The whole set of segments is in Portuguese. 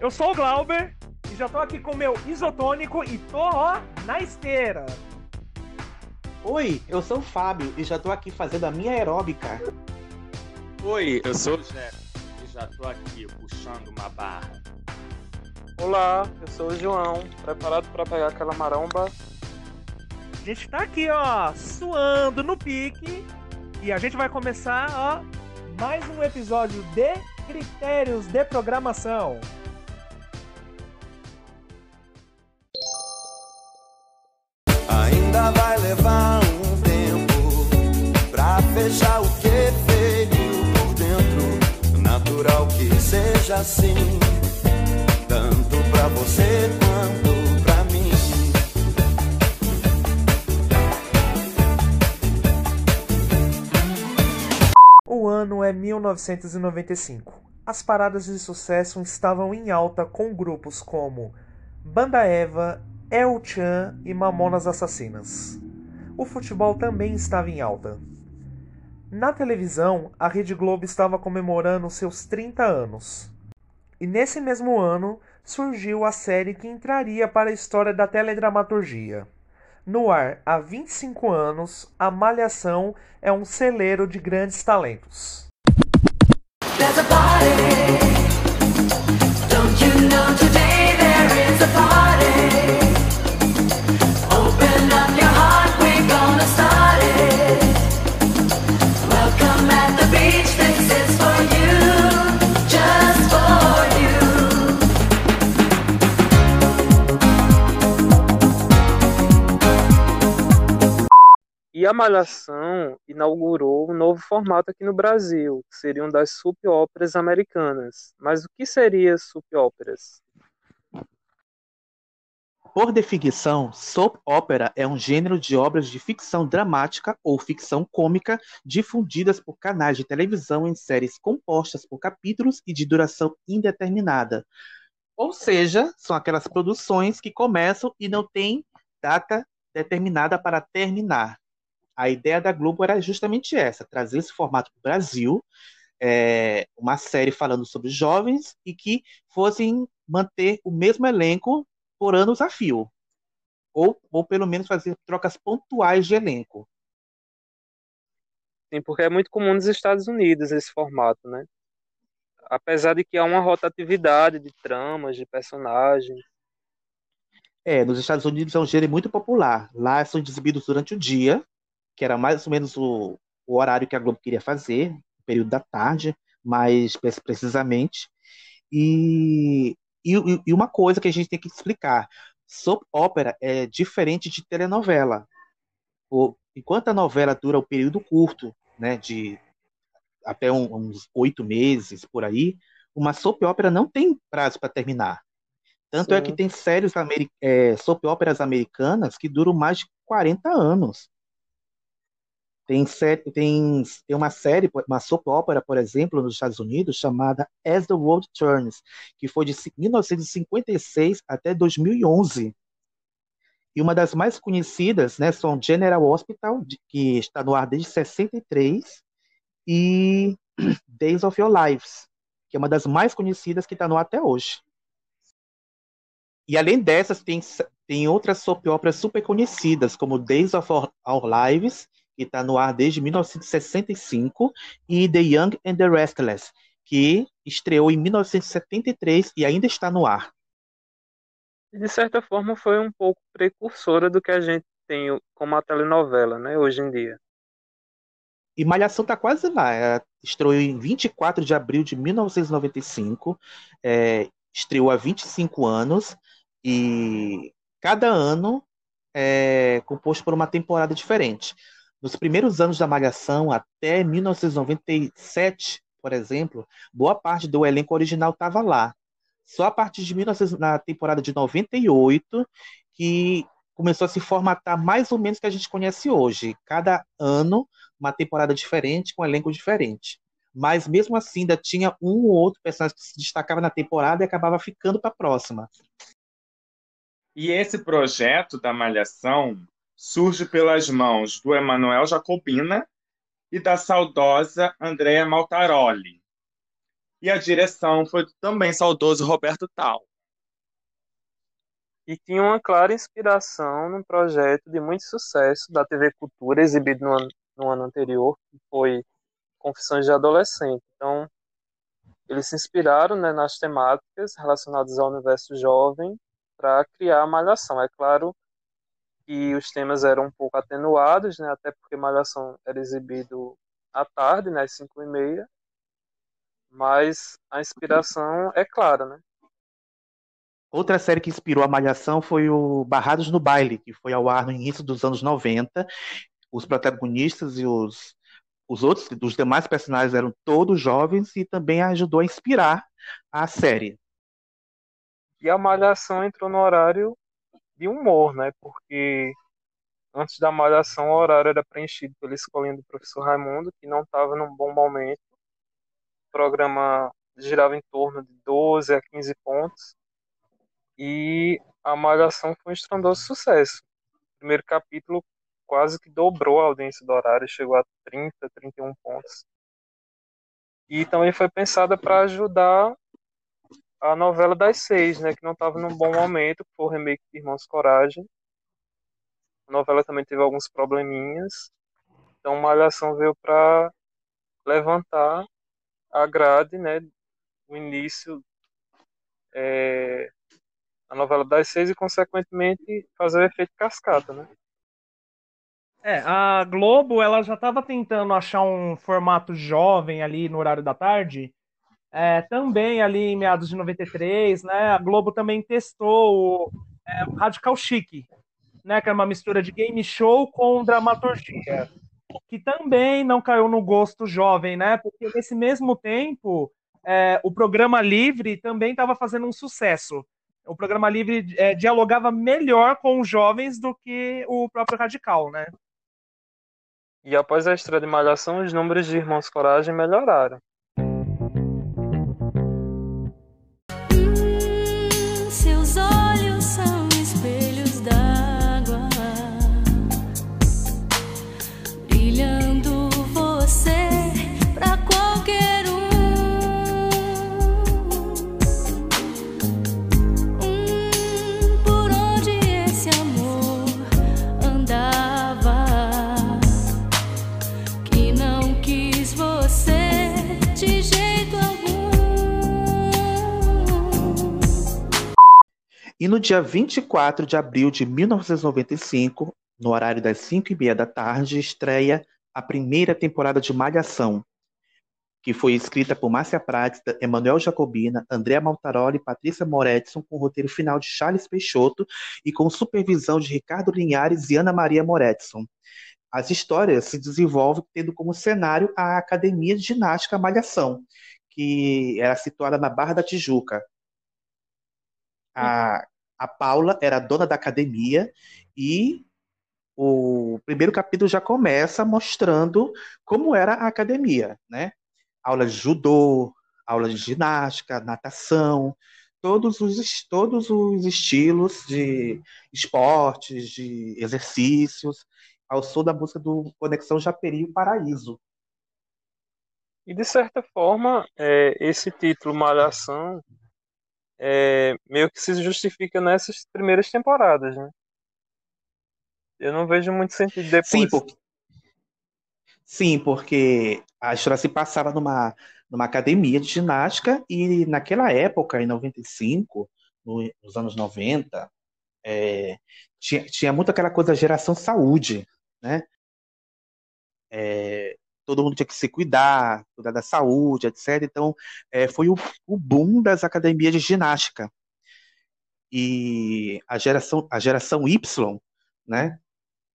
Eu sou o Glauber e já tô aqui com meu isotônico e tô, ó, na esteira. Oi, eu sou o Fábio e já tô aqui fazendo a minha aeróbica. Oi, eu sou o Jé e já tô aqui puxando uma barra. Olá, eu sou o João, preparado para pegar aquela maromba? A gente tá aqui, ó, suando no pique e a gente vai começar, ó, mais um episódio de Critérios de Programação. Ainda vai levar um tempo pra fechar o que veio por dentro. Natural que seja assim, tanto pra você quanto pra mim. O ano é 1995. As paradas de sucesso estavam em alta com grupos como Banda Eva, El Chan e Mamonas Assassinas. O futebol também estava em alta. Na televisão, a Rede Globo estava comemorando seus 30 anos. E nesse mesmo ano surgiu a série que entraria para a história da teledramaturgia. No ar há 25 anos, a Malhação é um celeiro de grandes talentos. A Malhação inaugurou um novo formato aqui no Brasil, que seriam das soap óperas americanas. Mas o que seria soap óperas? Por definição, soap opera é um gênero de obras de ficção dramática ou ficção cômica difundidas por canais de televisão em séries compostas por capítulos e de duração indeterminada. Ou seja, são aquelas produções que começam e não têm data determinada para terminar. A ideia da Globo era justamente essa: trazer esse formato para o Brasil, é, uma série falando sobre jovens e que fossem manter o mesmo elenco por anos a fio. Ou, ou pelo menos fazer trocas pontuais de elenco. Sim, porque é muito comum nos Estados Unidos esse formato, né? Apesar de que há uma rotatividade de tramas, de personagens. É, nos Estados Unidos é um gênero muito popular. Lá são exibidos durante o dia, que era mais ou menos o, o horário que a Globo queria fazer, o período da tarde, mais pre- precisamente. E, e, e uma coisa que a gente tem que explicar: soap opera é diferente de telenovela. O- enquanto a novela dura um período curto, né, de até um- uns oito meses por aí, uma soap opera não tem prazo para terminar. Tanto é Sim. que tem séries ameri é, soap operas americanas que duram mais de 40 anos. Tem, sé- tem, tem uma série, uma soap opera, por exemplo, nos Estados Unidos, chamada As the World Turns, que foi de ci- 1956 até 2011. E uma das mais conhecidas, né, são General Hospital, que está no ar desde 63, e Days of Your Lives, que é uma das mais conhecidas que está no ar até hoje. E além dessas, tem, tem outras soap operas super conhecidas, como Days of Our, Our Lives, que está no ar desde 1965, e The Young and the Restless, que estreou em 1973 e ainda está no ar. De certa forma, foi um pouco precursora do que a gente tem como a telenovela, né, hoje em dia. E Malhação está quase lá. Ela estreou em 24 de abril de 1995, é, estreou há 25 anos, e cada ano é composto por uma temporada diferente. Nos primeiros anos da Malhação, até 1997, por exemplo, boa parte do elenco original estava lá. Só a partir de 1900, na temporada de 98 que começou a se formatar mais ou menos o que a gente conhece hoje. Cada ano uma temporada diferente, com um elenco diferente. Mas mesmo assim, ainda tinha um ou outro personagem que se destacava na temporada e acabava ficando para a próxima. E esse projeto da Malhação surge pelas mãos do Emanuel Jacobina e da saudosa Andrea Maltaroli. E a direção foi do também saudoso Roberto Tal. E tinha uma clara inspiração num projeto de muito sucesso da TV Cultura, exibido no ano, no ano anterior, que foi Confissões de Adolescente. Então, eles se inspiraram né, nas temáticas relacionadas ao universo jovem para criar a Malhação. É claro que os temas eram um pouco atenuados, né, até porque Malhação era exibido à tarde, né, às 5 e meia, mas a inspiração é clara, né? Outra série que inspirou a Malhação foi o Barrados no Baile, que foi ao ar no início dos anos 90. Os protagonistas e os, os outros, os demais personagens eram todos jovens e também ajudou a inspirar a série. E a Malhação entrou no horário de humor, né? Porque antes da Malhação o horário era preenchido pela escolinha do professor Raimundo, que não estava num bom momento. O programa girava em torno de 12 a 15 pontos. E a Malhação foi um estrondoso sucesso. O primeiro capítulo quase que dobrou a audiência do horário, chegou a 30, 31 pontos. E também foi pensada para ajudar a novela das seis, né, que não estava num bom momento, o remake de Irmãos Coragem. A novela também teve alguns probleminhas. Então, Malhação veio para levantar a grade, né, o início é, a novela das seis e, consequentemente, fazer o efeito cascata, né? É, a Globo ela já estava tentando achar um formato jovem ali no horário da tarde. É, também ali em meados de 93, né? A Globo também testou o, é, o Radical Chic, né? Que era uma mistura de game show com dramaturgia, que também não caiu no gosto jovem, né? Porque nesse mesmo tempo é, o programa Livre também estava fazendo um sucesso. O programa Livre é, dialogava melhor com os jovens do que o próprio Radical, né? E após a estreia de Malhação, os números de Irmãos Coragem melhoraram. E no dia 24 de abril de 1995, no horário das 5 e meia da tarde, estreia a primeira temporada de Malhação, que foi escrita por Márcia Prátida, Emanuel Jacobina, Andréa Maltaroli e Patrícia Moretson, com o roteiro final de Charles Peixoto e com supervisão de Ricardo Linhares e Ana Maria Moretson. As histórias se desenvolvem tendo como cenário a Academia de Ginástica Malhação, que era situada na Barra da Tijuca. A, a Paula era dona da academia e o primeiro capítulo já começa mostrando como era a academia, né? Aula de judô, aula de ginástica, natação, todos os, todos os estilos de esportes, de exercícios, ao som da música do Conexão Japeri e Paraíso. E de certa forma, é, esse título Malhação é, meio que se justifica nessas primeiras temporadas, né? Eu não vejo muito sentido depois. Sim, porque, sim, porque a história se passava numa, numa academia de ginástica e naquela época, em 95, no- nos anos 90, é, tinha, tinha muito aquela coisa da geração saúde, né? É, todo mundo tinha que se cuidar, cuidar da saúde, etc. Então, é, foi o, o boom das academias de ginástica. E a geração, a geração Y, né?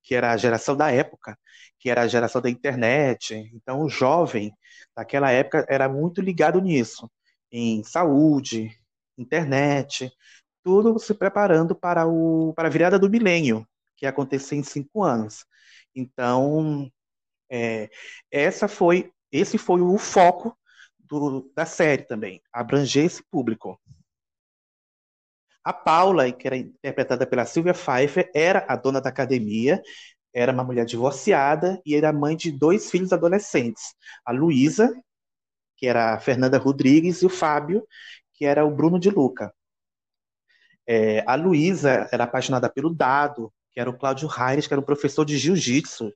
que era a geração da época, que era a geração da internet. Então, o jovem daquela época era muito ligado nisso, em saúde, internet, tudo se preparando para, o, para a virada do milênio, que ia acontecer em cinco anos. Então, é, essa foi, esse foi o foco do- da série também, abranger esse público. A Paula, que era interpretada pela Sylvia Pfeiffer, era a dona da academia, era uma mulher divorciada e era mãe de dois filhos adolescentes, a Luísa que era a Fernanda Rodrigues, e o Fábio, que era o Bruno de Luca. É, a Luísa era apaixonada pelo Dado, que era o Cláudio Reis, que era um professor de jiu-jitsu,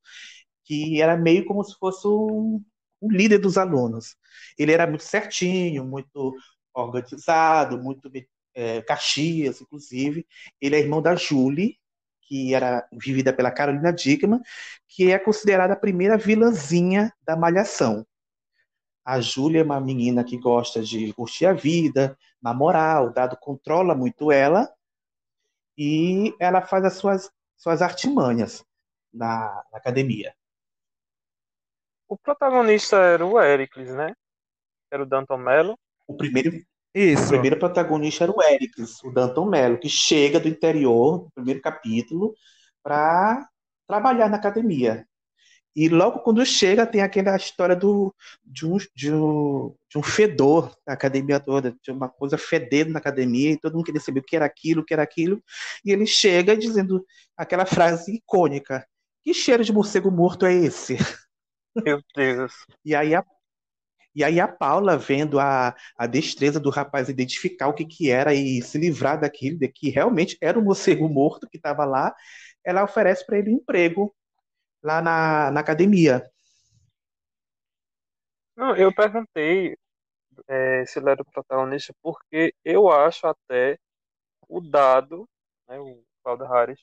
que era meio como se fosse um, um líder dos alunos. Ele era muito certinho, muito organizado, muito é, Caxias, inclusive. Ele é irmão da Julie, que era vivida pela Carolina Dickman, que é considerada a primeira vilãzinha da Malhação. A Júlia é uma menina que gosta de curtir a vida, namorar, o dado controla muito ela, e ela faz as suas, suas artimanhas na, na academia. O protagonista era o Ericles, né? Era o Danton Mello. O primeiro, O Isso. primeiro protagonista era o Ericles, o Danton Mello, que chega do interior, no primeiro capítulo, para trabalhar na academia. E logo quando chega, tem aquela história do, de, um, de, um, de um fedor na academia toda, de uma coisa fedendo na academia, e todo mundo queria saber o que era aquilo, o que era aquilo. E ele chega dizendo aquela frase icônica: Que cheiro de morcego morto é esse? Meu Deus. E aí a, e aí a Paula, vendo a, a destreza do rapaz identificar o que, que era e se livrar daquilo, de que realmente era o morcego morto que estava lá, ela oferece para ele um emprego lá na, na academia. Não, eu perguntei é, se ele era o protagonista porque eu acho até o dado, né, o Cláudio Harris,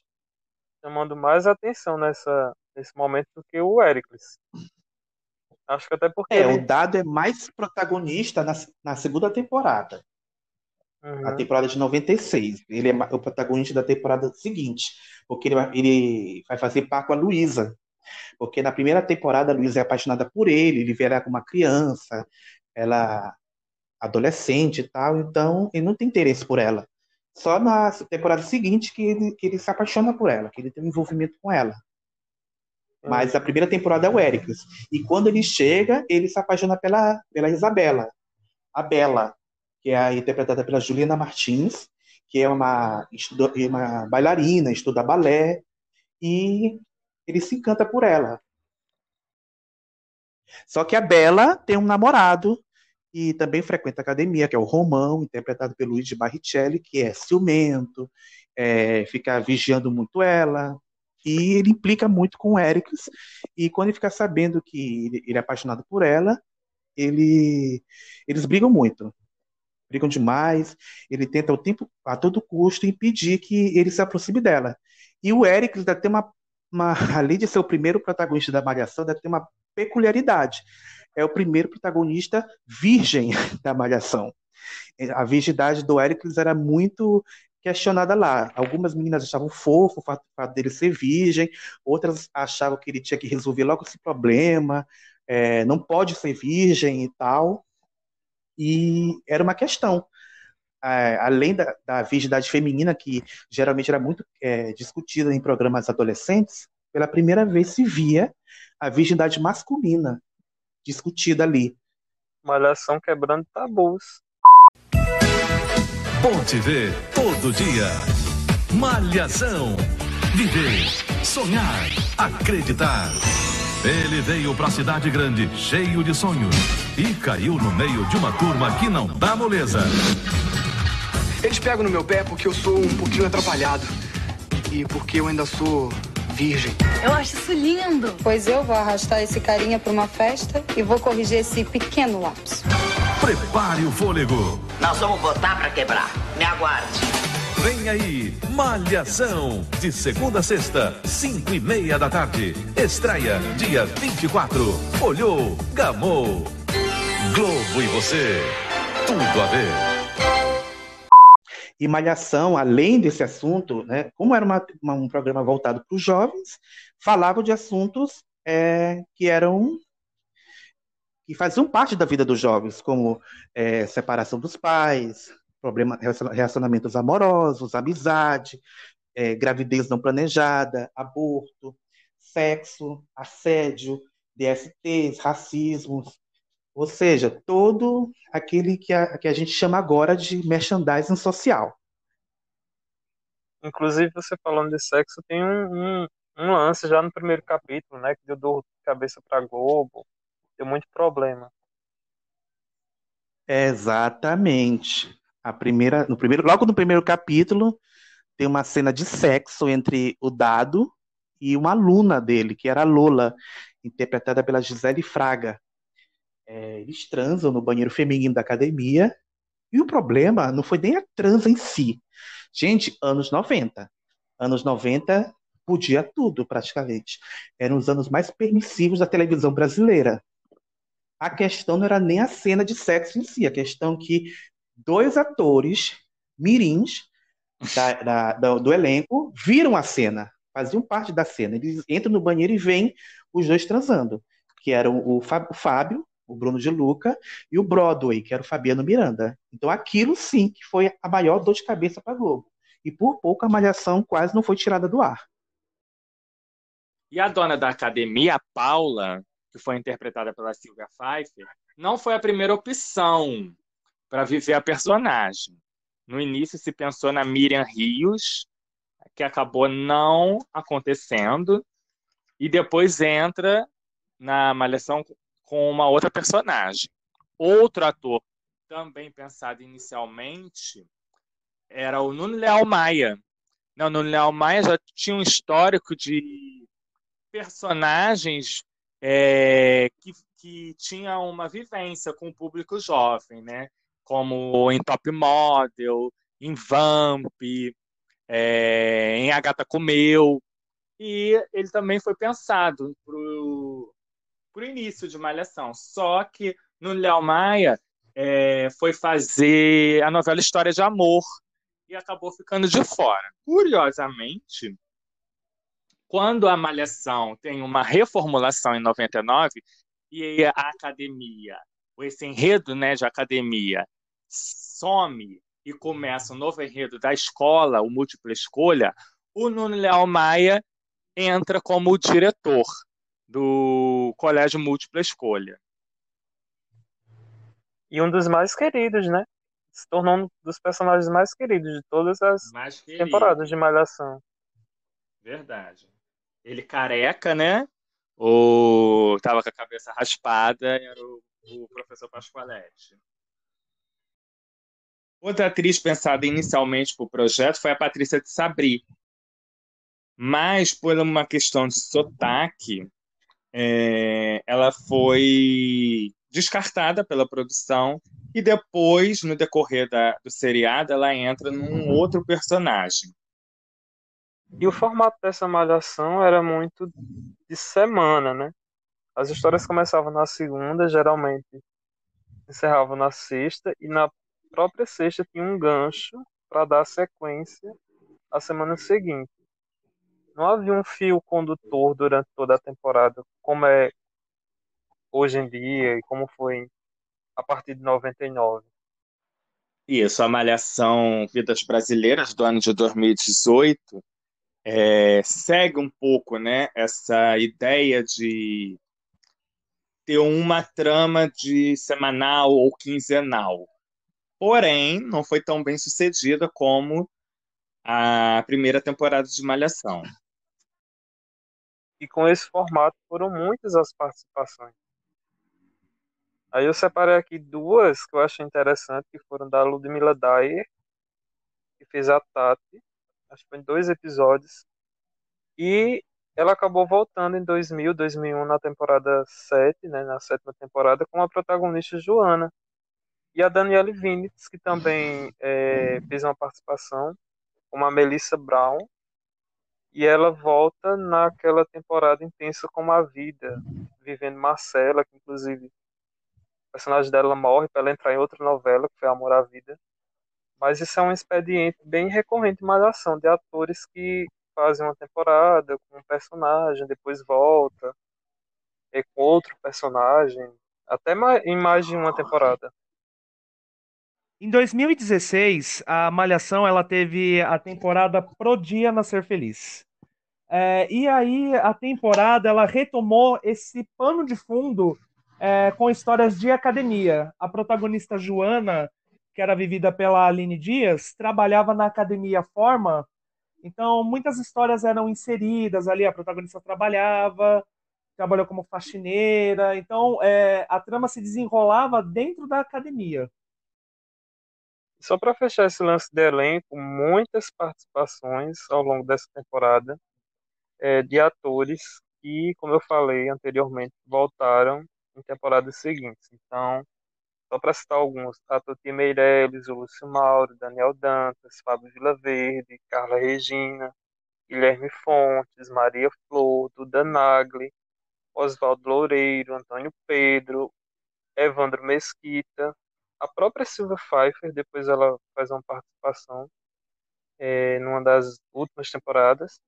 chamando mais atenção nessa, nesse momento do que o Ericles. Acho que até porque É, ele. o Dado é mais protagonista na, na segunda temporada, a Uhum. temporada de 96. Ele é o protagonista da temporada seguinte, porque ele vai, ele vai fazer par com a Luísa. Porque na primeira temporada a Luísa é apaixonada por ele, ele vê ela como uma criança, ela adolescente e tal, então ele não tem interesse por ela. Só na temporada seguinte que ele, que ele se apaixona por ela, que ele tem um envolvimento com ela. Mas a primeira temporada é o Éricles. E quando ele chega, ele se apaixona pela, pela Isabela, a Bela, que é interpretada pela Juliana Martins, que é uma, estudo- uma bailarina, estuda balé, e ele se encanta por ela. Só que a Bela tem um namorado e também frequenta a academia, que é o Romão, interpretado pelo Luigi Barrichelli, que é ciumento, é, fica vigiando muito ela, e ele implica muito com o Éricles, e quando ele fica sabendo que ele, é apaixonado por ela, ele, eles brigam muito. Brigam demais, ele tenta o tempo, a todo custo, impedir que ele se aproxime dela. E o Éricles deve ter uma, uma, além de ser o primeiro protagonista da Malhação, deve ter uma peculiaridade. É o primeiro protagonista virgem da Malhação. A virgindade do Éricles era muito questionada lá. Algumas meninas achavam fofo o fato, o fato dele ser virgem, outras achavam que ele tinha que resolver logo esse problema, é, não pode ser virgem e tal. E era uma questão. É, além da, da virgindade feminina, que geralmente era muito é, discutida em programas adolescentes, pela primeira vez se via a virgindade masculina discutida ali. Malhação quebrando tabus. Bom te ver todo dia. Malhação. Viver, sonhar, acreditar. Ele veio pra cidade grande, cheio de sonhos. E caiu no meio de uma turma que não dá moleza. Eles pegam no meu pé porque eu sou um pouquinho atrapalhado. E porque eu ainda sou virgem. Eu acho isso lindo. Pois eu vou arrastar esse carinha para uma festa e vou corrigir esse pequeno lapso. Prepare o fôlego. Nós vamos botar pra quebrar. Me aguarde. Vem aí, Malhação. De segunda a sexta, cinco e meia da tarde. Estreia, dia 24. Olhou, gamou. Globo e você. Tudo a ver. E Malhação, além desse assunto, né, como era uma- uma- um programa voltado para os jovens, falava de assuntos é, que eram que faziam parte da vida dos jovens, como é, separação dos pais, problema, relaciona- relacionamentos amorosos, amizade, é, gravidez não planejada, aborto, sexo, assédio, DSTs, racismos, ou seja, todo aquele que a, que a gente chama agora de merchandising social. Inclusive, você falando de sexo, tem um, um, um lance já no primeiro capítulo, né? Que deu dor de cabeça pra Globo. Deu muito problema. Exatamente. A primeira, no primeiro, logo no primeiro capítulo, tem uma cena de sexo entre o Dado e uma aluna dele, que era a Lola, interpretada pela Gisele Fraga. É, eles transam no banheiro feminino da academia, e o problema não foi nem a transa em si. Gente, anos 90. Anos 90 podia tudo, praticamente. Eram os anos mais permissivos da televisão brasileira. A questão não era nem a cena de sexo em si, a questão que dois atores mirins da- da- do, do elenco viram a cena, faziam parte da cena. Eles entram no banheiro e veem os dois transando, que eram o Fábio, o Bruno de Luca, e o Broadway, que era o Fabiano Miranda. Então aquilo sim que foi a maior dor de cabeça para Globo. E por pouco a Malhação quase não foi tirada do ar. E a dona da academia, a Paula, que foi interpretada pela Silvia Pfeiffer, não foi a primeira opção para viver a personagem. No início se pensou na Miriam Rios, que acabou não acontecendo, e depois entra na Malhação com uma outra personagem. Outro ator também pensado inicialmente era o Nuno Leal Maia. Não, Nuno Leal Maia já tinha um histórico de personagens é, que, que tinha uma vivência com o público jovem, né? Como em Top Model, em Vamp, é, em A Gata Comeu. E ele também foi pensado pro, pro início de Malhação. Só que no Léo Maia é, foi fazer a novela História de Amor e acabou ficando de fora. Curiosamente, quando a Malhação tem uma reformulação em 99 e a academia, esse enredo né, de academia some e começa um novo enredo da escola, o múltipla escolha, o Nuno Leal Maia entra como o diretor do Colégio Múltipla Escolha. E um dos mais queridos, né? Se tornou um dos personagens mais queridos de todas as temporadas de Malhação. Verdade. Ele careca, né? Ou tava com a cabeça raspada, era o, o professor Pascoaletti. Outra atriz pensada inicialmente para o projeto foi a Patrícia de Sabri. Mas, por uma questão de sotaque, é, ela foi descartada pela produção e depois, no decorrer da- do seriado, ela entra num outro personagem. E o formato dessa malhação era muito de semana, né? As histórias começavam na segunda, geralmente encerravam na sexta, e na própria sexta tinha um gancho para dar sequência à semana seguinte. Não havia um fio condutor durante toda a temporada, como é hoje em dia e como foi a partir de 99. Isso, a Malhação Vidas Brasileiras do ano de 2018 é, segue um pouco, né, essa ideia de ter uma trama de semanal ou quinzenal. Porém, não foi tão bem sucedida como a primeira temporada de Malhação. E com esse formato foram muitas as participações. Aí eu separei aqui duas que eu achei interessante, que foram da Ludmilla Dyer, que fez a Tati, acho que foi em dois episódios, e ela acabou voltando em 2000, 2001 na temporada 7, né, na sétima temporada, com a protagonista Joana. E a Danielle Vinitz, que também eh, fez uma participação, como a Melissa Brown, e ela volta naquela temporada intensa como a vida, vivendo Marcela, que inclusive o personagem dela morre para ela entrar em outra novela, que foi Amor à Vida. Mas isso é um expediente bem recorrente em Malhação, de atores que fazem uma temporada com um personagem, depois volta, e com outro personagem, até em mais de uma temporada. Em 2016, a Malhação ela teve a temporada Pro Dia Nascer Feliz. É, e aí a temporada ela retomou esse pano de fundo é, com histórias de academia. A protagonista Joana, que era vivida pela Aline Dias, trabalhava na academia Forma. Então muitas histórias eram inseridas ali. A protagonista trabalhava, trabalhou como faxineira. Então é, a trama se desenrolava dentro da academia. Só para fechar esse lance de elenco, muitas participações ao longo dessa temporada é, de atores que, como eu falei anteriormente, voltaram em temporadas seguintes. Então, só para citar alguns, a Toti Meirelles, o Lúcio Mauro, Daniel Dantas, Fábio Vilaverde, Carla Regina, Guilherme Fontes, Maria Flor, Duda Nagli, Oswaldo Loureiro, Antônio Pedro, Evandro Mesquita, a própria Silvia Pfeiffer, depois ela faz uma participação é, numa das últimas temporadas,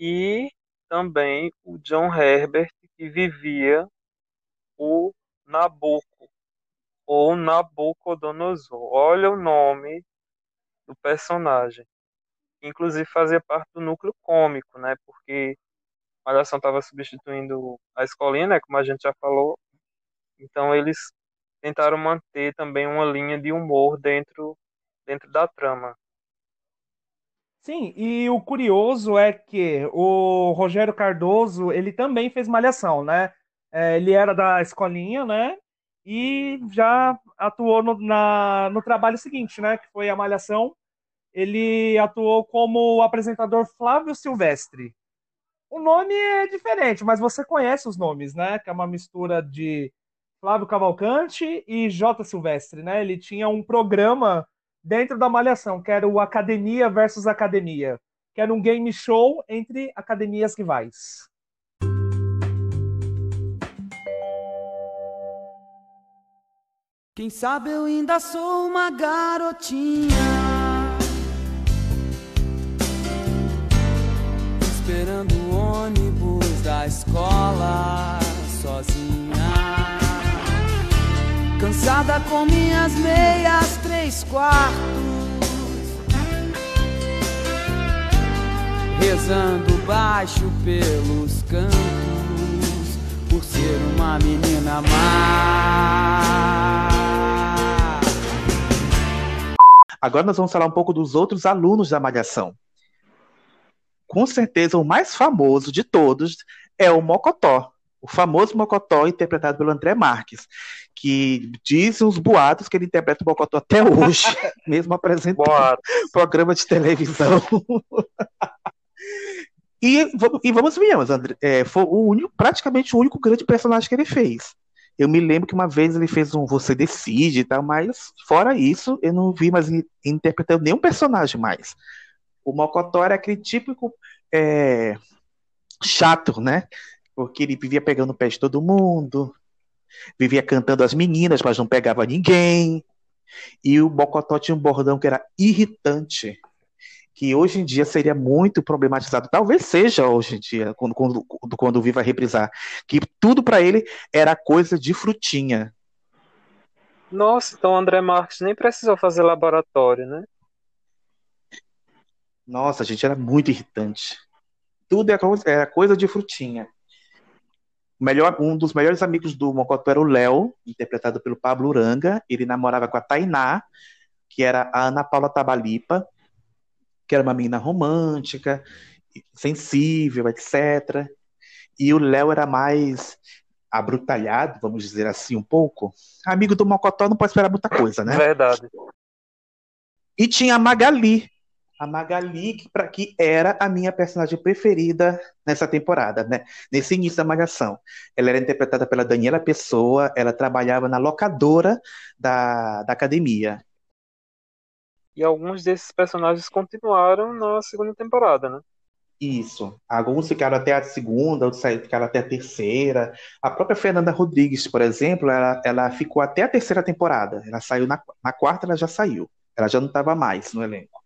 e também o John Herbert, que vivia o Nabucco, ou Nabucodonosor. Olha o nome do personagem. Inclusive fazia parte do núcleo cômico, né? Porque Malhação estava substituindo a escolinha, né? Como a gente já falou. Então eles tentaram manter também uma linha de humor dentro, dentro da trama. Sim, e o curioso é que o Rogério Cardoso, ele também fez Malhação, né? É, ele era da escolinha, né? E já atuou no, na, no trabalho seguinte, né? Que foi a Malhação. Ele atuou como o apresentador Flávio Silvestre. O nome é diferente, mas você conhece os nomes, né? Que é uma mistura de Flávio Cavalcante e J. Silvestre, né? Ele tinha um programa dentro da Malhação, que era o Academia versus Academia, que era um game show entre academias rivais. Quem sabe eu ainda sou uma garotinha Esperando o ônibus da escola sozinha Cansada com minhas meias três quartos Rezando baixo pelos cantos Por ser uma menina má Agora nós vamos falar um pouco dos outros alunos da Malhação. Com certeza, o mais famoso de todos é o Mocotó. O famoso Mocotó, interpretado pelo André Marques, que dizem os boatos que ele interpreta o Mocotó até hoje, mesmo apresentando programa de televisão. e, vamos- e vamos ver, André, é, foi o único, praticamente o único grande personagem que ele fez. Eu me lembro que uma vez ele fez um Você Decide e tal, mas fora isso, eu não vi mais interpretando nenhum personagem mais. O Mocotó era aquele típico é, chato, né? Porque ele vivia pegando o pé de todo mundo, vivia cantando as meninas, mas não pegava ninguém. E o Mocotó tinha um bordão que era irritante, que hoje em dia seria muito problematizado. Talvez seja hoje em dia, quando, quando, quando o Viva reprisar. Que tudo para ele era coisa de frutinha. Nossa, então o André Marques nem precisou fazer laboratório, né? Nossa, gente, era muito irritante. Tudo coisa, era coisa de frutinha. Melhor, um dos melhores amigos do Mocotó era o Léo, interpretado pelo Pablo Uranga. Ele namorava com a Tainá, que era a Ana Paula Tabalipa, que era uma menina romântica, sensível, etc. E o Léo era mais abrutalhado, vamos dizer assim, um pouco. Amigo do Mocotó não pode esperar muita coisa, né? Verdade. E tinha a Magali. A Magali, que, pra, que era a minha personagem preferida nessa temporada, né? Nesse início da Malhação. Ela era interpretada pela Daniela Pessoa, ela trabalhava na locadora da, da academia. E alguns desses personagens continuaram na segunda temporada, né? Isso. Alguns ficaram até a segunda, outros saíram- ficaram até a terceira. A própria Fernanda Rodrigues, por exemplo, ela, ela ficou até a terceira temporada. Ela saiu na, na quarta, ela já saiu. Ela já não estava mais no elenco.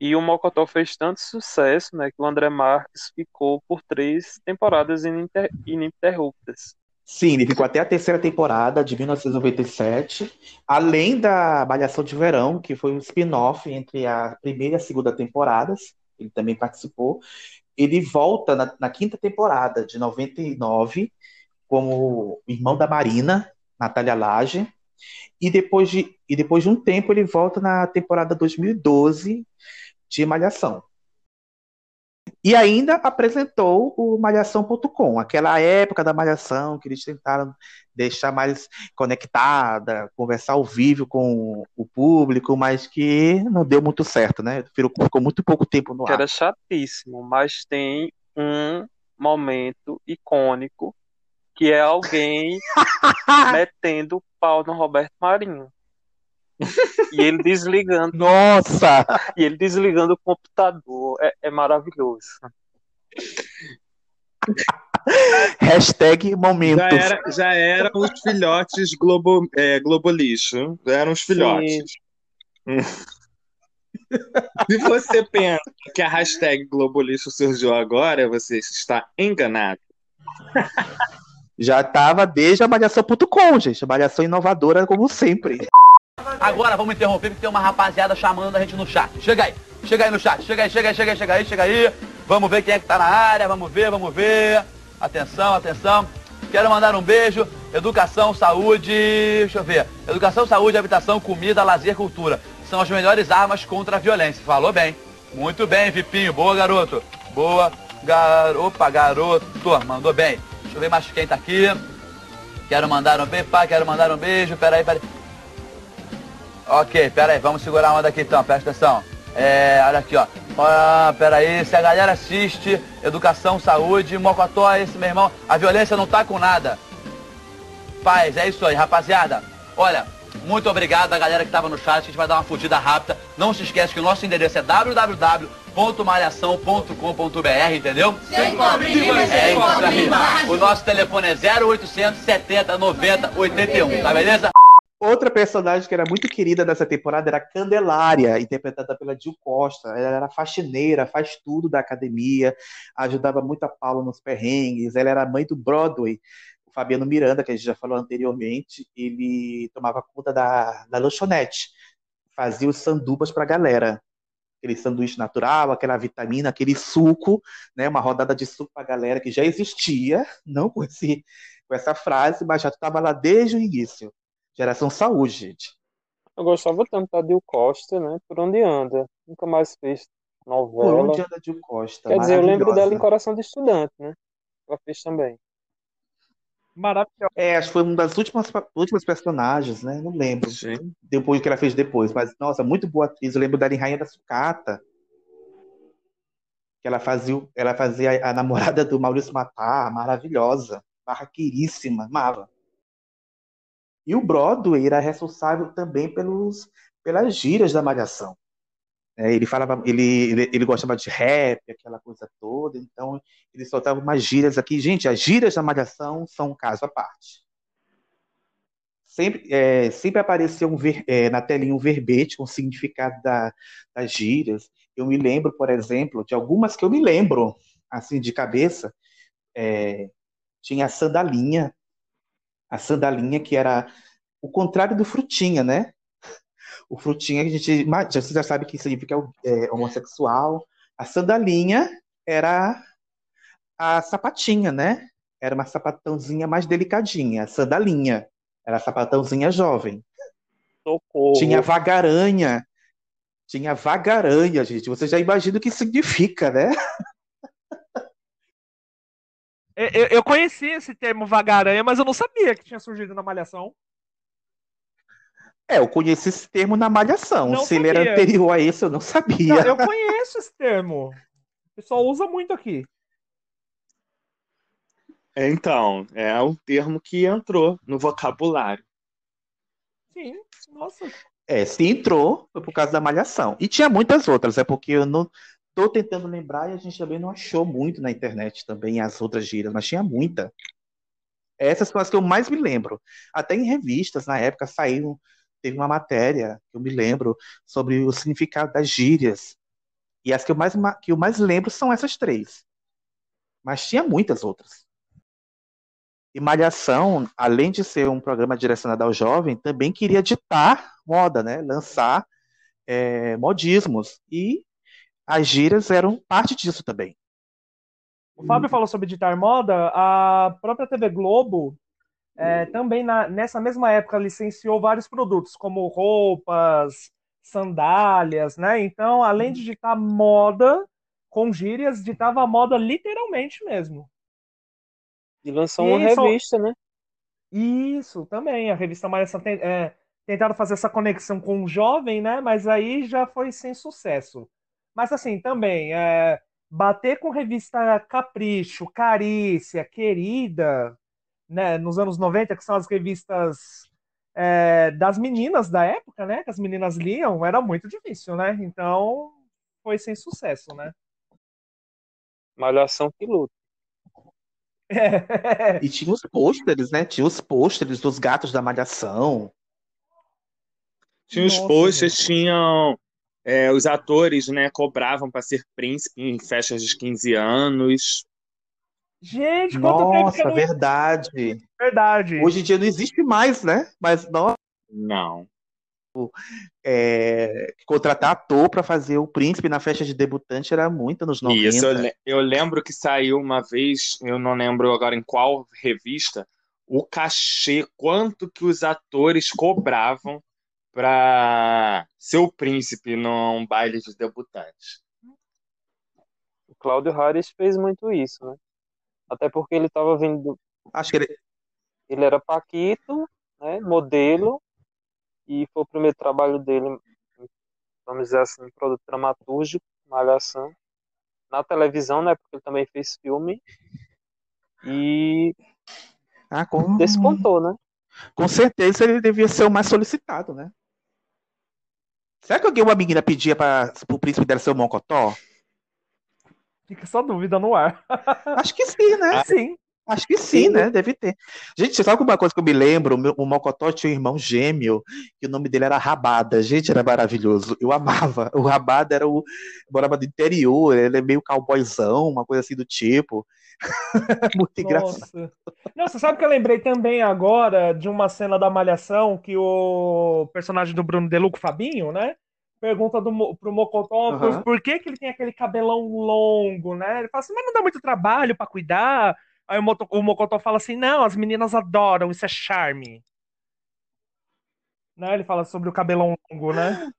E o Mocotó fez tanto sucesso, né, que o André Marques ficou por três temporadas ininter- ininterruptas. Sim, ele ficou até a terceira temporada de 1997, além da Malhação de Verão, que foi um spin-off entre a primeira e a segunda temporadas. Ele também participou. Ele volta na, na quinta temporada de 99 como irmão da Marina, Natália Lage. E depois de, e depois de um tempo ele volta na temporada 2012 de Malhação. E ainda apresentou o Malhação.com, aquela época da Malhação que eles tentaram deixar mais conectada, conversar ao vivo com o público, mas que não deu muito certo, né? Ficou muito pouco tempo no ar. era chatíssimo, mas tem um momento icônico que é alguém metendo pau no Roberto Marinho. E ele desligando. Nossa! E ele desligando o computador. É, é maravilhoso. Hashtag momentos. Já, era, já eram os filhotes Globo, é, Globolixo. Já eram os filhotes. Se você pensa que a hashtag Globolixo surgiu agora, você está enganado. Já estava desde a Malhação.com, gente. A Malhação inovadora, como sempre. Agora vamos interromper porque tem uma rapaziada chamando a gente no chat. Chega aí, chega aí no chat, chega aí, chega aí, chega aí, chega aí, chega aí. Vamos ver quem é que tá na área, vamos ver, vamos ver. Atenção, atenção. Quero mandar um beijo. Educação, saúde, deixa eu ver. Educação, saúde, habitação, comida, lazer, cultura. São as melhores armas contra a violência. Falou bem. Muito bem, Vipinho. Boa, garoto. Boa, gar... Opa, garoto. Mandou bem. Deixa eu ver mais quem tá aqui. Quero mandar um beijo, pá, quero mandar um beijo. Peraí, peraí. Ok, pera aí, vamos segurar a onda aqui então, presta atenção. É, olha aqui, ó. Ah, pera aí, se a galera assiste Educação, Saúde, Mocotó, esse meu irmão, a violência não tá com nada. Paz, é isso aí, rapaziada. Olha, muito obrigado a galera que tava no chat, a gente vai dar uma fugida rápida. Não se esquece que o nosso endereço é www.malhação.com.br, entendeu? Sem cobrinha, É sem cobrinha. O nosso telefone é 0800 70 90 81, tá beleza? Outra personagem que era muito querida dessa temporada era a Candelária, interpretada pela Jill Costa. Ela era faxineira, faz tudo da academia, ajudava muito a Paula nos perrengues. Ela era mãe do Broadway, o Fabiano Miranda, que a gente já falou anteriormente. Ele tomava conta da, da lanchonete, fazia os sandubas para a galera. Aquele sanduíche natural, aquela vitamina, aquele suco, né, uma rodada de suco para a galera que já existia, não com, esse, com essa frase, mas já estava lá desde o início. Geração Saúde, gente. Eu gostava tanto da Dil Costa, né? Por onde anda. Nunca mais fez Por novela. onde anda Dil Costa? Quer dizer, eu lembro dela em. Coração de Estudante, né? Ela fez também. Maravilhosa. É, acho que foi uma das últimas, últimas personagens, né? Não lembro. Depois o que ela fez depois. Mas, nossa, muito boa atriz. Eu lembro dela em Rainha da Sucata. Que ela fazia, ela fazia a, a namorada do Maurício Matar, maravilhosa, barraqueiríssima, amava. E o Broadway era responsável também pelos, pelas gírias da Malhação. É, ele falava, ele, ele, ele gostava de rap, aquela coisa toda, então ele soltava umas gírias aqui. Gente, as gírias da Malhação são um caso à parte. Sempre, é, sempre aparecia um ver- é, na telinha um verbete com o significado da- das gírias. Eu me lembro, por exemplo, de algumas que eu me lembro, assim, de cabeça. É, tinha a sandalinha, a sandalinha que era o contrário do frutinha, né? O frutinha que a gente já, já sabe que significa é, homossexual. A sandalinha era a sapatinha, né? Era uma sapatãozinha mais delicadinha, a sandalinha. Era a sapatãozinha jovem. Socorro. Tinha vagaranha. Tinha vagaranha, gente. Você já imagina o que significa, né? Eu, eu- conhecia esse termo vagaranha, mas eu não sabia que tinha surgido na Malhação. É, eu conheci esse termo na Malhação. Não Se ele era sabia. anterior a isso, eu não sabia. Não, eu conheço esse termo. O pessoal usa muito aqui. Então, é um termo que entrou no vocabulário. Sim, nossa. É, se entrou, foi por causa da Malhação. E tinha muitas outras, é porque eu não tô tentando lembrar e a gente também não achou muito na internet também as outras gírias, mas tinha muita. Essas são as que eu mais me lembro. Até em revistas, na época, saiu, teve uma matéria, que eu me lembro, sobre o significado das gírias. E as que eu mais, ma- que eu mais lembro são essas três. Mas tinha muitas outras. E Malhação, além de ser um programa direcionado ao jovem, também queria ditar moda, né? Lançar é, modismos. E as gírias eram parte disso também. O Fábio falou sobre editar moda, a própria TV Globo é, também na- nessa mesma época licenciou vários produtos, como roupas, sandálias, né? Então, além de ditar moda, com gírias ditava a moda literalmente mesmo. E lançou E uma só- revista, né? Isso, também. A revista Malhação tem, é, tentaram fazer essa conexão com o jovem, né? Mas aí já foi sem sucesso. Mas assim, também, é, bater com revista Capricho, Carícia, Querida, né? Nos anos 90, que são as revistas é, das meninas da época, né? Que as meninas liam, era muito difícil, né? Então, foi sem sucesso, né? Malhação que luta. E tinha os pôsteres, né? Tinha os pôsteres dos gatos da Malhação. Tinha os Nossa, posters, gente. tinham é, os atores, né, cobravam para ser príncipe em festas de 15 anos. Gente, quanto tempo que Nossa, não verdade. Verdade. Hoje em dia não existe mais, né? Mas nós Não. é, contratar ator para fazer o príncipe na festa de debutante era muito nos 90. Isso, eu, le- eu lembro que saiu uma vez, eu não lembro agora em qual revista, o cachê, quanto que os atores cobravam para ser o príncipe num baile de debutante. O Cláudio Harris fez muito isso, né? Até porque ele estava vindo. Acho que ele, Ele era Paquito, né? Modelo. E foi o primeiro trabalho dele, vamos dizer assim, um produto dramatúrgico, Malhação. Na televisão, né? Porque ele também fez filme. E ah, com, despontou, né? com certeza ele devia ser o mais solicitado, né? Será que alguma menina pedia para o príncipe dela ser o Mocotó? Fica só dúvida no ar. Acho que sim, né? Sim. Acho que sim, né? Deve ter. Gente, você sabe uma coisa que eu me lembro? O, meu, o Mocotó tinha um irmão gêmeo, que o nome dele era Rabada. Gente, era maravilhoso. Eu amava. O Rabada era o. Morava do interior, ele é meio cowboyzão, uma coisa assim do tipo. Muito engraçado. Nossa. Não, você sabe que eu lembrei também agora de uma cena da Malhação que o personagem do Bruno Deluco, Fabinho, né? Pergunta do, pro Mocotó por, Aham. por que, que ele tem aquele cabelão longo, né? Ele fala assim, mas não dá muito trabalho pra cuidar. Aí o, Moto- o Mocotó fala assim, não, as meninas adoram, isso é charme. Né? Ele fala sobre o cabelão longo, né?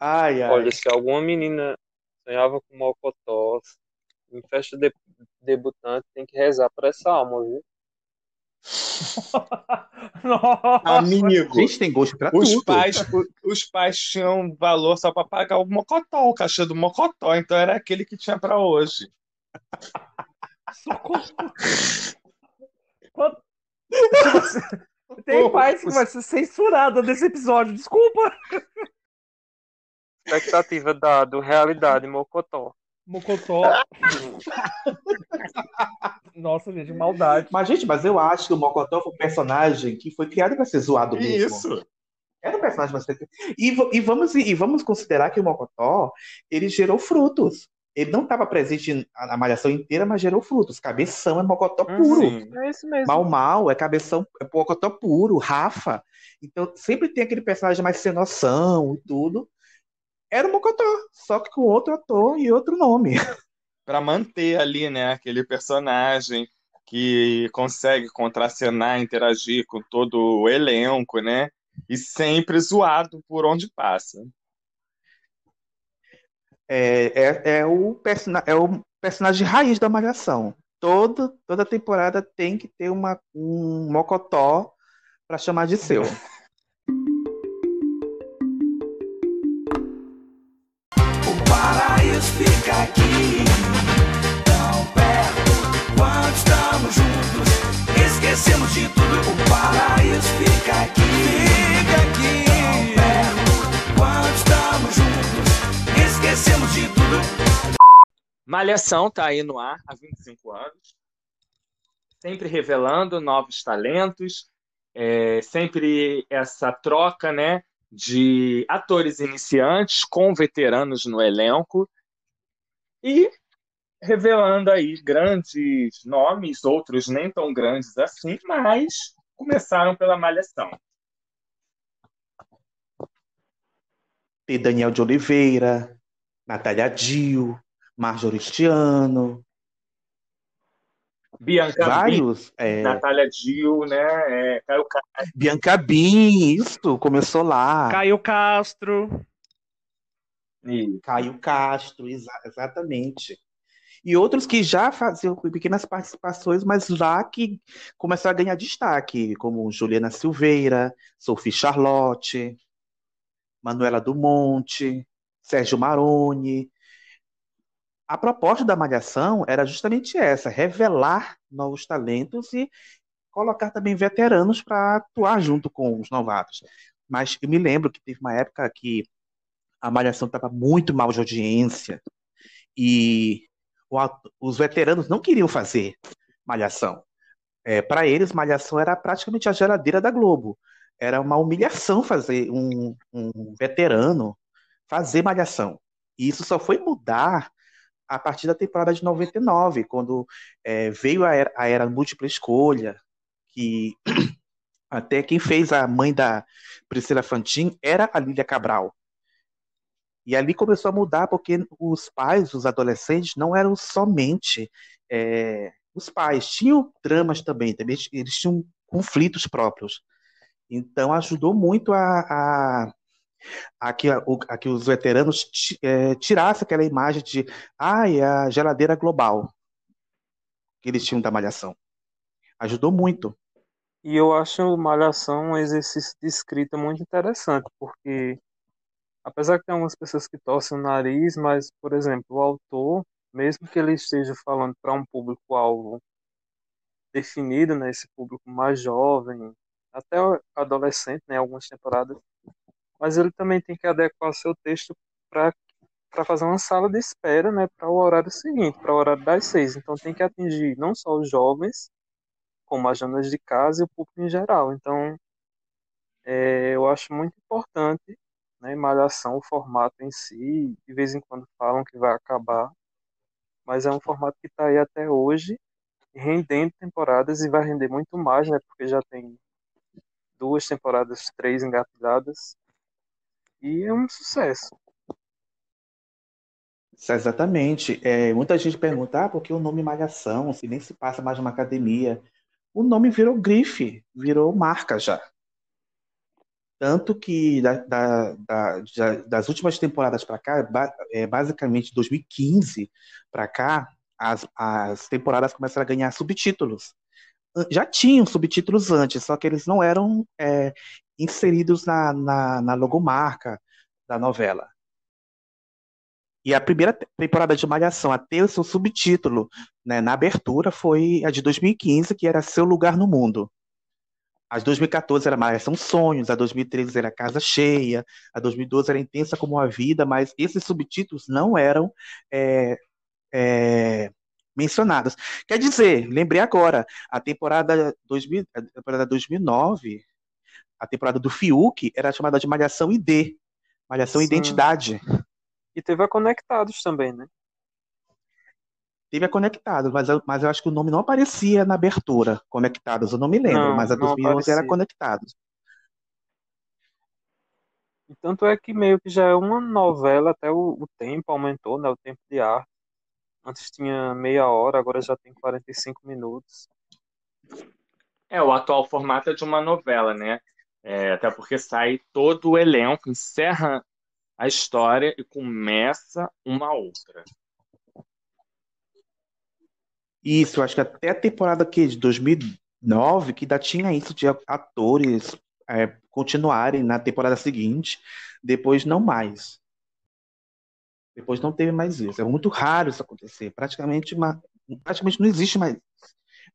Ai, ai. Olha, se alguma menina sonhava com mocotós em festa de debutante, tem que rezar por essa alma, viu? Nossa. Amigo, Gente, tem gosto pra os tudo. pais, os pais tinham valor só para pagar o mocotó, o cachê do mocotó, então era aquele que tinha para hoje. Socorro. Tem pais que vai ser censurada desse episódio, desculpa. Expectativa dado, realidade, mocotó. Mocotó. Nossa, gente, maldade. Mas, gente, mas eu acho que o Mocotó foi um personagem que foi criado pra ser zoado mesmo. Isso. Era um personagem bastante. E, e vamos, e vamos considerar que o Mocotó ele gerou frutos. Ele não estava presente na malhação inteira, mas gerou frutos. Cabeção é Mocotó puro. Sim. É isso mesmo. Mal Mal é cabeção, é Mocotó puro. Rafa. Então sempre tem aquele personagem mais sem noção e tudo. Era o Mocotó, só que com outro ator e outro nome. Para manter ali, né, aquele personagem que consegue contracenar, interagir com todo o elenco, né? E sempre zoado por onde passa. É, é, é, o, é o personagem raiz da Malhação. Toda, toda temporada tem que ter uma, um Mocotó para chamar de seu. O paraíso fica aqui, tão perto. Quando estamos juntos, esquecemos de tudo. O paraíso fica Malhação tá aí no ar há 25 anos, sempre revelando novos talentos, é, sempre essa troca, né, de atores iniciantes com veteranos no elenco e revelando aí grandes nomes, outros nem tão grandes assim, mas começaram pela Malhação. Tem Daniel de Oliveira, Natália Dio, Marjoristiano, Bianca Bin, vários. é, Natália Dill, né, é, Caio Ca- Bianca Bin, isso, começou lá. Caio Castro. Isso. Caio Castro, exa- exatamente. E outros que já faziam pequenas participações, mas lá que começaram a ganhar destaque, como Juliana Silveira, Sophie Charlotte, Manuela Dumonte, Sérgio Maroni. A proposta da Malhação era justamente essa, revelar novos talentos e colocar também veteranos para atuar junto com os novatos. Mas eu me lembro que teve uma época que a Malhação estava muito mal de audiência e os veteranos não queriam fazer Malhação. para eles, Malhação era praticamente a geladeira da Globo. Era uma humilhação fazer um, um veterano fazer Malhação. E isso só foi mudar a partir da temporada de 99, quando é, veio a era, a era múltipla escolha, que até quem fez a mãe da Priscila Fantin era a Lília Cabral. E ali começou a mudar porque os pais, os adolescentes, não eram somente é, os pais, tinham dramas também, também eles tinham conflitos próprios. Então ajudou muito a, a, a, que, a, que os veteranos é, tirassem aquela imagem de ai, a geladeira global que eles tinham da Malhação. Ajudou muito. E eu acho Malhação um exercício de escrita muito interessante, porque apesar que tem algumas pessoas que torcem o nariz, mas, por exemplo, o autor, mesmo que ele esteja falando para um público-alvo definido, né, esse público mais jovem, até adolescente, né, algumas temporadas, mas ele também tem que adequar seu texto para fazer uma sala de espera, né, para o horário seguinte, para o horário das seis. Então tem que atingir não só os jovens, como as donas de casa e o público em geral. Então é, eu acho muito importante, né, Malhação, o formato em si. De vez em quando falam que vai acabar, mas é um formato que está aí até hoje, rendendo temporadas e vai render muito mais, né, porque já tem duas temporadas, três engatilhadas. E é um sucesso. Exatamente. É, muita gente pergunta, ah, por que o nome Malhação, se nem se passa mais numa academia? O nome virou grife, virou marca já. Tanto que da- da- da- das últimas temporadas para cá, é, basicamente 2015 para cá, as, as temporadas começaram a ganhar subtítulos. Já tinham subtítulos antes, só que eles não eram é, inseridos na, na, na logomarca da novela. E a primeira te- temporada de Malhação a ter o seu subtítulo, né, na abertura foi a de 2015, que era Seu Lugar no Mundo. A de 2014 era Malhação Sonhos, a 2013 era Casa Cheia, a 2012 era Intensa como a Vida, mas esses subtítulos não eram é, é, mencionados. Quer dizer, lembrei agora, a temporada, 2000, a temporada 2009, a temporada do Fiuk era chamada de Malhação ID, Malhação Sim. Identidade. E teve a Conectados também, né? Teve a Conectados, mas eu, mas eu acho que o nome não aparecia na abertura, Conectados, eu não me lembro, Não, mas a não 2011 era. Conectados. E tanto é que meio que já é uma novela, até o, o tempo aumentou, né? O tempo de ar. Antes tinha meia hora, agora já tem 45 minutos. É, o atual formato é de uma novela, né? É, até porque sai todo o elenco, encerra a história e começa uma outra. Isso, acho que até a temporada que, de 2009, que ainda tinha isso de atores é, continuarem na temporada seguinte, depois não mais. Depois não teve mais isso. É muito raro isso acontecer. Praticamente, uma, praticamente não existe mais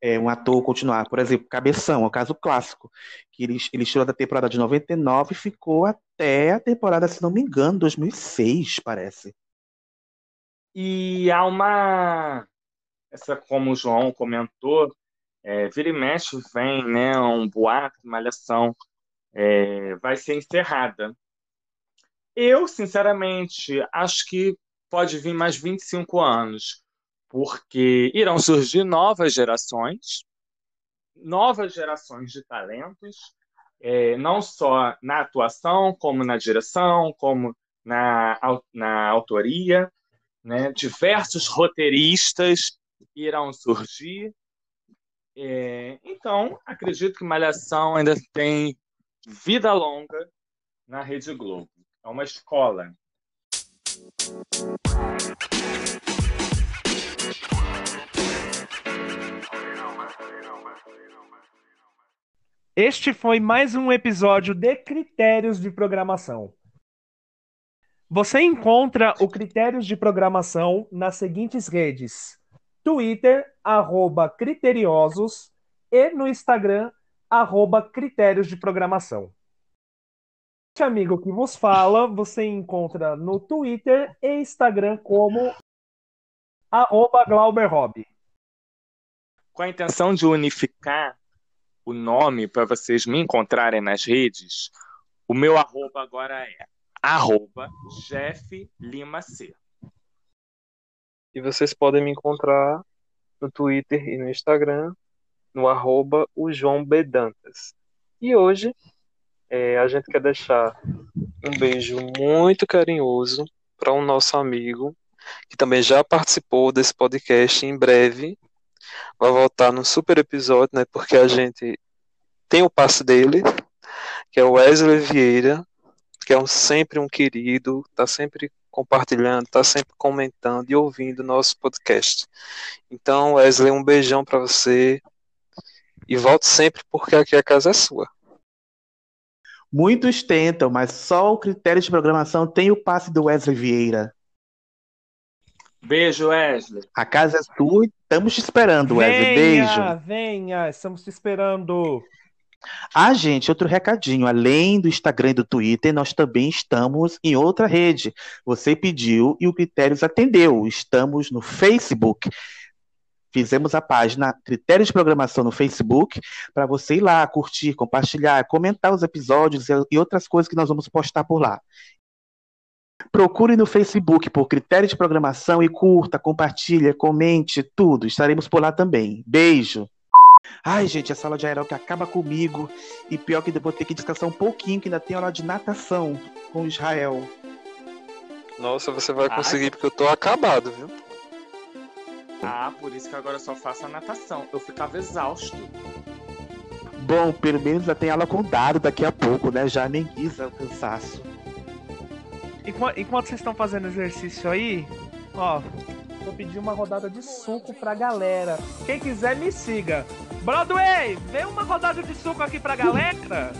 é, um ator continuar. Por exemplo, Cabeção, é o caso clássico, que ele, ele tirou da temporada de 99 e ficou até a temporada, se não me engano, 2006, parece. E há uma. Essa, como o João comentou, é, vira e mexe vem, né, um boato, malhação, é, vai ser encerrada. Eu, sinceramente, acho que pode vir mais 25 anos, porque irão surgir novas gerações, novas gerações de talentos, é, não só na atuação, como na direção, como na, na autoria, né? Diversos roteiristas irão surgir. É, então, acredito que Malhação ainda tem vida longa na Rede Globo. É uma escola. Este foi mais um episódio de Critérios de Programação. Você encontra o Critérios de Programação nas seguintes redes: Twitter, arroba Criteriosos, e no Instagram, arroba Critérios de Programação. Este amigo que vos fala, você encontra no Twitter e Instagram como arroba Glauberhobby. Com a intenção de unificar o nome para vocês me encontrarem nas redes, o meu arroba agora é arroba Jeff Lima C. E vocês podem me encontrar no Twitter e no Instagram, no arroba o João B. Dantas. E hoje é, a gente quer deixar um beijo muito carinhoso para um nosso amigo que também já participou desse podcast em breve. Vai voltar num super episódio, né? Porque a gente tem o passe dele, que é o Wesley Vieira, que é um, sempre um querido, tá sempre compartilhando, tá sempre comentando e ouvindo nosso podcast. Então, Wesley, um beijão para você e volte sempre porque aqui a casa é sua. Muitos tentam, mas só o critério de programação tem o passe do Wesley Vieira. Beijo, Wesley. A casa é tua e estamos te esperando, Wesley. Beijo. Venha, venha, estamos te esperando. Ah, gente, outro recadinho. Além do Instagram e do Twitter, nós também estamos em outra rede. Você pediu e o Critérios atendeu. Estamos no Facebook. Fizemos a página Critérios de Programação no Facebook para você ir lá, curtir, compartilhar, comentar os episódios e- e outras coisas que nós vamos postar por lá. Procure no Facebook por Critérios de Programação e curta, compartilha, comente, tudo. Estaremos por lá também. Beijo! Ai, gente, a sala de aeróbica acaba comigo. E pior que depois ter que descansar um pouquinho, que ainda tem aula de natação com o Israel. Nossa, você vai Ah, conseguir porque eu tô acabado, viu? Ah, por isso que agora eu só faço a natação. Eu ficava exausto. Bom, pelo menos já tem aula com dado daqui a pouco, né? Já ameniza o cansaço. Enqu- Enquanto vocês estão fazendo exercício aí, ó, vou pedir uma rodada de suco pra galera. Quem quiser, me siga. Broadway, vem uma rodada de suco aqui pra galera.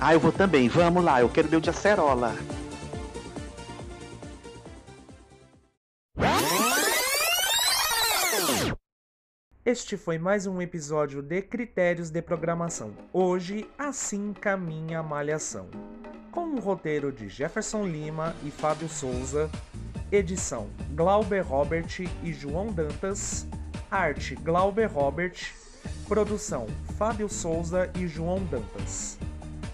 Ah, eu vou também. Vamos lá, eu quero meu de acerola. Este foi mais um episódio de Critérios de Programação. Hoje, assim caminha a malhação. Com um roteiro de Jefferson Lima e Fábio Souza, edição Glauber Robert e João Dantas, arte Glauber Robert, produção Fábio Souza e João Dantas.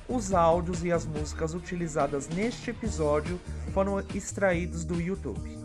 Os áudios e as músicas utilizadas neste episódio foram extraídos do YouTube.